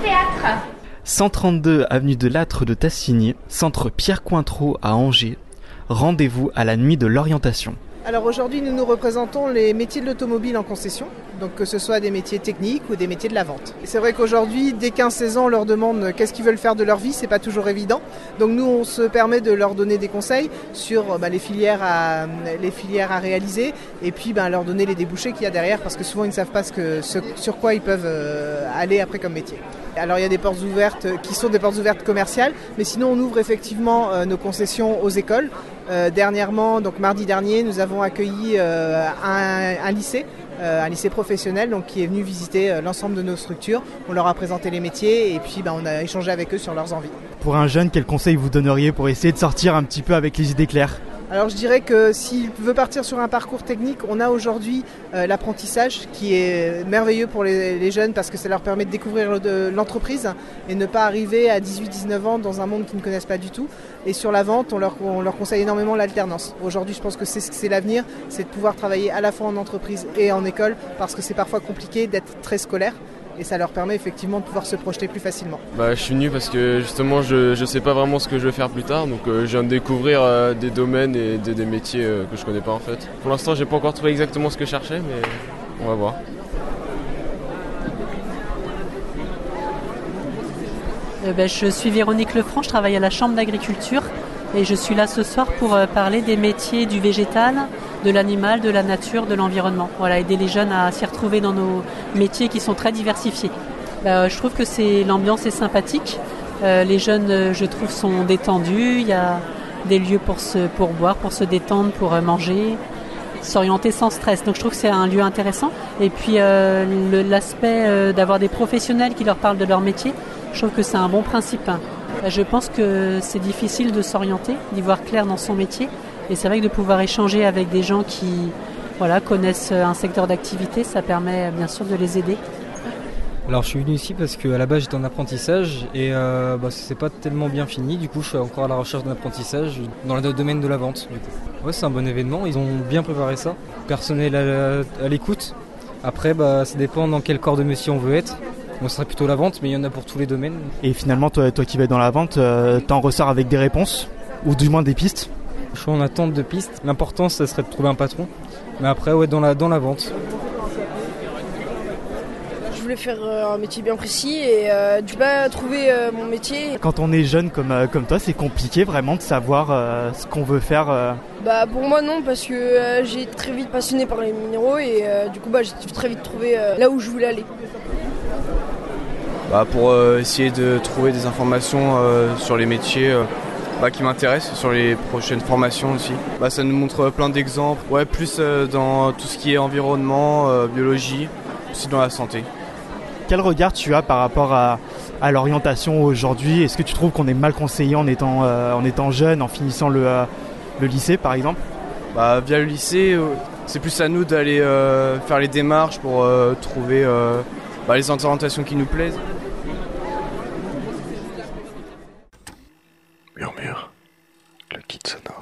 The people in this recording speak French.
théâtre 132 avenue de Lattre de Tassigny, centre Pierre Cointreau à Angers. Rendez-vous à la nuit de l'orientation. Alors aujourd'hui, nous nous représentons les métiers de l'automobile en concession, donc que ce soit des métiers techniques ou des métiers de la vente. C'est vrai qu'aujourd'hui, dès 15-16 ans, on leur demande qu'est-ce qu'ils veulent faire de leur vie, c'est pas toujours évident. Donc nous, on se permet de leur donner des conseils sur bah, les, filières à, les filières à réaliser et puis bah, leur donner les débouchés qu'il y a derrière parce que souvent ils ne savent pas sur quoi ils peuvent euh, aller après comme métier. Alors il y a des portes ouvertes euh, qui sont des portes ouvertes commerciales, mais sinon on ouvre effectivement euh, nos concessions aux écoles. Euh, dernièrement, donc mardi dernier, nous avons accueilli euh, un, lycée, euh, un lycée professionnel, qui est venu visiter euh, l'ensemble de nos structures. On leur a présenté les métiers et puis bah, on a échangé avec eux sur leurs envies. Pour un jeune, quel conseil vous donneriez pour essayer de sortir un petit peu avec les idées claires? Alors je dirais que s'il veut partir sur un parcours technique, on a aujourd'hui euh, l'apprentissage qui est merveilleux pour les, jeunes parce que ça leur permet de découvrir l'entreprise et ne pas arriver à 18-19 ans dans un monde qu'ils ne connaissent pas du tout. Et sur la vente, on leur, on leur conseille énormément l'alternance. Aujourd'hui, je pense que c'est l'avenir, c'est de pouvoir travailler à la fois en entreprise et en école parce que c'est parfois compliqué d'être très scolaire. Et ça leur permet effectivement de pouvoir se projeter plus facilement. Bah, je suis venu parce que justement je, je sais pas vraiment ce que je vais faire plus tard donc euh, je viens de découvrir euh, des domaines et des, des métiers euh, que je connais pas en fait. Pour l'instant j'ai pas encore trouvé exactement ce que je cherchais mais on va voir. Euh, ben, je suis Véronique Lefranc, je travaille à la Chambre d'agriculture et je suis là ce soir pour euh, parler des métiers du végétal, de l'animal, de la nature, de l'environnement. Voilà, aider les jeunes à s'y retrouver dans nos métiers qui sont très diversifiés. Ben, euh, je trouve que l'ambiance est sympathique. Euh, les jeunes, euh, je trouve, sont détendus. Il y a des lieux pour boire, pour se détendre, pour manger, s'orienter sans stress. Donc je trouve que c'est un lieu intéressant. Et puis l'aspect d'avoir des professionnels qui leur parlent de leur métier, je trouve que c'est un bon principe. Euh, Je pense que c'est difficile de s'orienter, d'y voir clair dans son métier. Et c'est vrai que de pouvoir échanger avec des gens qui voilà, connaissent un secteur d'activité, ça permet bien sûr de les aider. Alors je suis venu ici parce qu'à la base j'étais en apprentissage et euh, bah, c'est pas tellement bien fini. Du coup je suis encore à la recherche d'un apprentissage dans le domaine de la vente. Du coup. Ouais c'est un bon événement, ils ont bien préparé ça. Personnel à, à l'écoute. Après bah, ça dépend dans quel corps de métier on veut être. Moi ce serait plutôt la vente mais il y en a pour tous les domaines. Et finalement, toi, toi qui vas dans la vente, euh, t'en ressors avec des réponses ou du moins des pistes Je suis en attente de pistes. L'important ça serait de trouver un patron. Mais après ouais dans la, dans la vente. Je voulais faire euh, un métier bien précis et euh, du coup, bah, trouver euh, mon métier. Quand on est jeune comme, euh, comme toi, c'est compliqué vraiment de savoir euh, ce qu'on veut faire. euh. Bah pour moi non parce que euh, j'ai été très vite passionné par les minéraux et euh, du coup bah, j'ai très vite trouvé euh, là où je voulais aller. Bah, pour euh, essayer de trouver des informations euh, sur les métiers euh, bah, qui m'intéressent, sur les prochaines formations aussi. Bah, ça nous montre plein d'exemples, ouais, plus euh, dans tout ce qui est environnement, euh, biologie, aussi dans la santé. Quel regard tu as par rapport à, à l'orientation aujourd'hui? Est-ce que tu trouves qu'on est mal conseillé en étant, euh, en étant jeune, en finissant le, euh, le lycée par exemple? Bah, via le lycée, c'est plus à nous d'aller faire les démarches pour trouver bah, les orientations qui nous plaisent. murmure, le kit sonore.